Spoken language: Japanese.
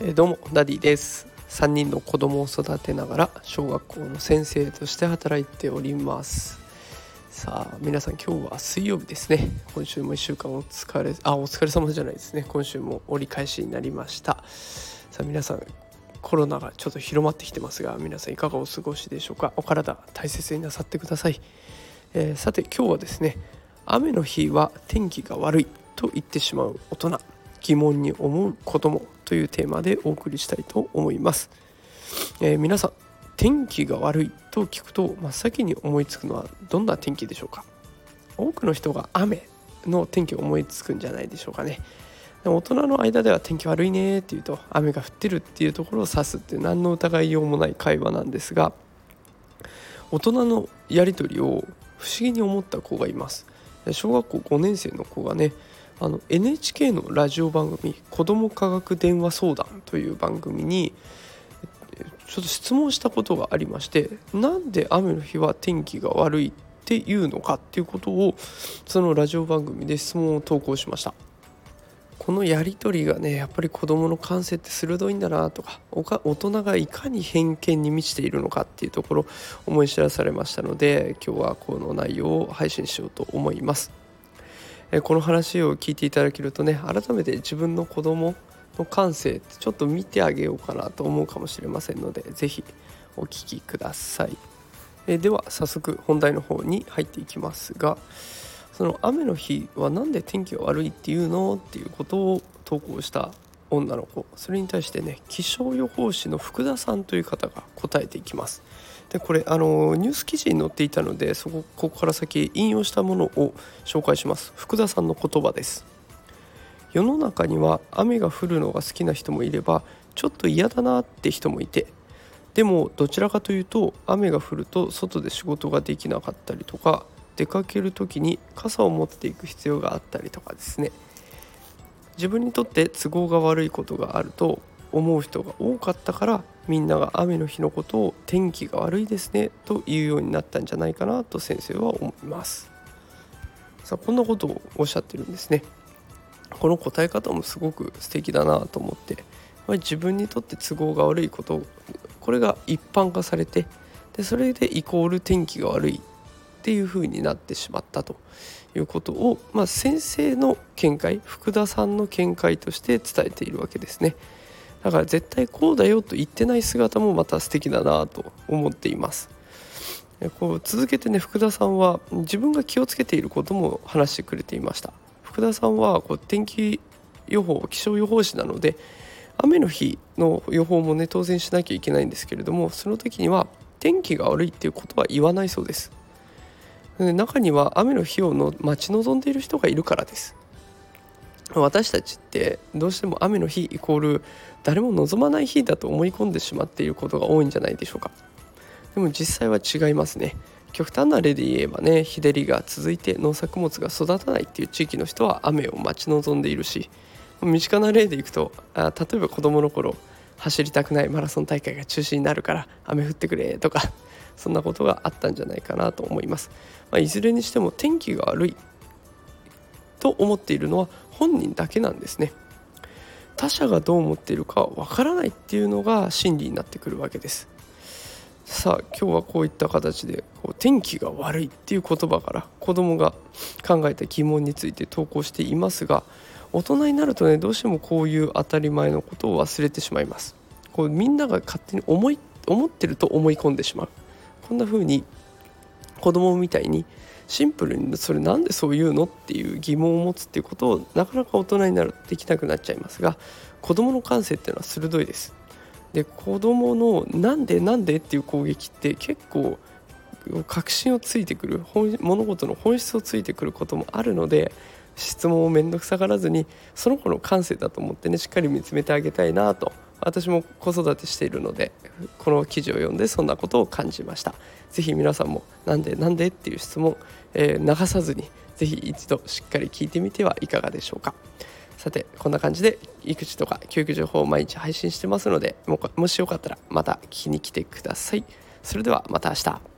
えどうもダディです。3人の子供を育てながら小学校の先生として働いております。さあ皆さん今日は水曜日ですね。今週も1週間お疲れあお疲れ様じゃないですね。今週も折り返しになりました。さあ皆さんコロナがちょっと広まってきてますが皆さんいかがお過ごしでしょうか。お体大切になさってください、えー、さて今日はですね雨の日は天気が悪いと言ってしまう大人疑問に思う子供というテーマでお送りしたいと思います、えー、皆さん天気が悪いと聞くと真っ先に思いつくのはどんな天気でしょうか？多くの人が雨の天気を思いつくんじゃないでしょうかね。大人の間では天気悪いねっていうと雨が降ってるっていうところを指すって何の疑いようもない会話なんですが大人のやり取りを不思議に思った子がいます。小学校5年生の子がねあの NHK のラジオ番組「子ども科学電話相談」という番組にちょっと質問したことがありましてなんで雨の日は天気が悪いっていうのかっていうことをそのラジオ番組で質問を投稿しました。このやり取りがねやっぱり子どもの感性って鋭いんだなとか大人がいかに偏見に満ちているのかっていうところ思い知らされましたので今日はこの内容を配信しようと思いますこの話を聞いていただけるとね改めて自分の子供の感性ってちょっと見てあげようかなと思うかもしれませんので是非お聞きください。では早速本題の方に入っていきますがその雨の日は何で天気が悪いっていうのっていうことを投稿した女の子。それに対してね気象予報士の福田さんという方が答えていきます。でこれあのニュース記事に載っていたのでそこここから先引用したものを紹介します。福田さんの言葉です。世の中には雨が降るのが好きな人もいればちょっと嫌だなって人もいてでもどちらかというと雨が降ると外で仕事ができなかったりとか出かける時に傘を持っていく必要があったりとかですね。自分にとって都合が悪いことがあると思う人が多かったからみんなが雨の日のことを天気が悪いですねというようになったんじゃないかなと先生は思います。さあこんなことをおっしゃってるんですね。この答え方もすごく素敵だなと思って。自分にとって都合が悪いことこれが一般化されてでそれでイコール天気が悪い。っていう風になってしまったということを、まあ、先生の見解福田さんの見解として伝えているわけですね。だから絶対こうだよと言ってない姿もまた素敵だなと思っています。こう続けてね福田さんは自分が気をつけていることも話してくれていました。福田さんはこう天気予報気象予報士なので雨の日の予報もね当然しなきゃいけないんですけれどもその時には天気が悪いっていうことは言わないそうです。中には雨の日をの待ち望んでいる人がいるからです。私たちってどうしても雨の日イコール誰も望まない日だと思い込んでしまっていることが多いんじゃないでしょうか。でも実際は違いますね。極端な例で言えばね日照りが続いて農作物が育たないっていう地域の人は雨を待ち望んでいるし身近な例でいくとあ例えば子どもの頃走りたくないマラソン大会が中止になるから雨降ってくれとかそんなことがあったんじゃないかなと思います、まあ、いずれにしても天気が悪いと思っているのは本人だけなんですね。他者がどう思っているかわからないっていうのが真理になってくるわけです。さあ今日はこういった形でこう天気が悪いっていう言葉から子供が考えた疑問について投稿していますが大人になるとねどうしてもこういう当たり前のことを忘れてしまいます。こうみんなが勝手に思い思ってると思い込んでしまう。こんな風に子供みたいにシンプルにそれなんでそう言うのっていう疑問を持つっていうことをなかなか大人になるとできなくなっちゃいますが子供の感性っていうのは鋭いです。で子供のなんでなんでっていう攻撃って結構確信をついてくる物事の本質をついてくることもあるので質問を面倒くさがらずにその子の感性だと思ってねしっかり見つめてあげたいなと私も子育てしているのでこの記事を読んでそんなことを感じました。是非皆さんもなんでなんでっていう質問、えー、流さずに是非一度しっかり聞いてみてはいかがでしょうか。さてこんな感じで育児とか教育情報を毎日配信してますのでもしよかったらまた聞きに来てください。それではまた明日。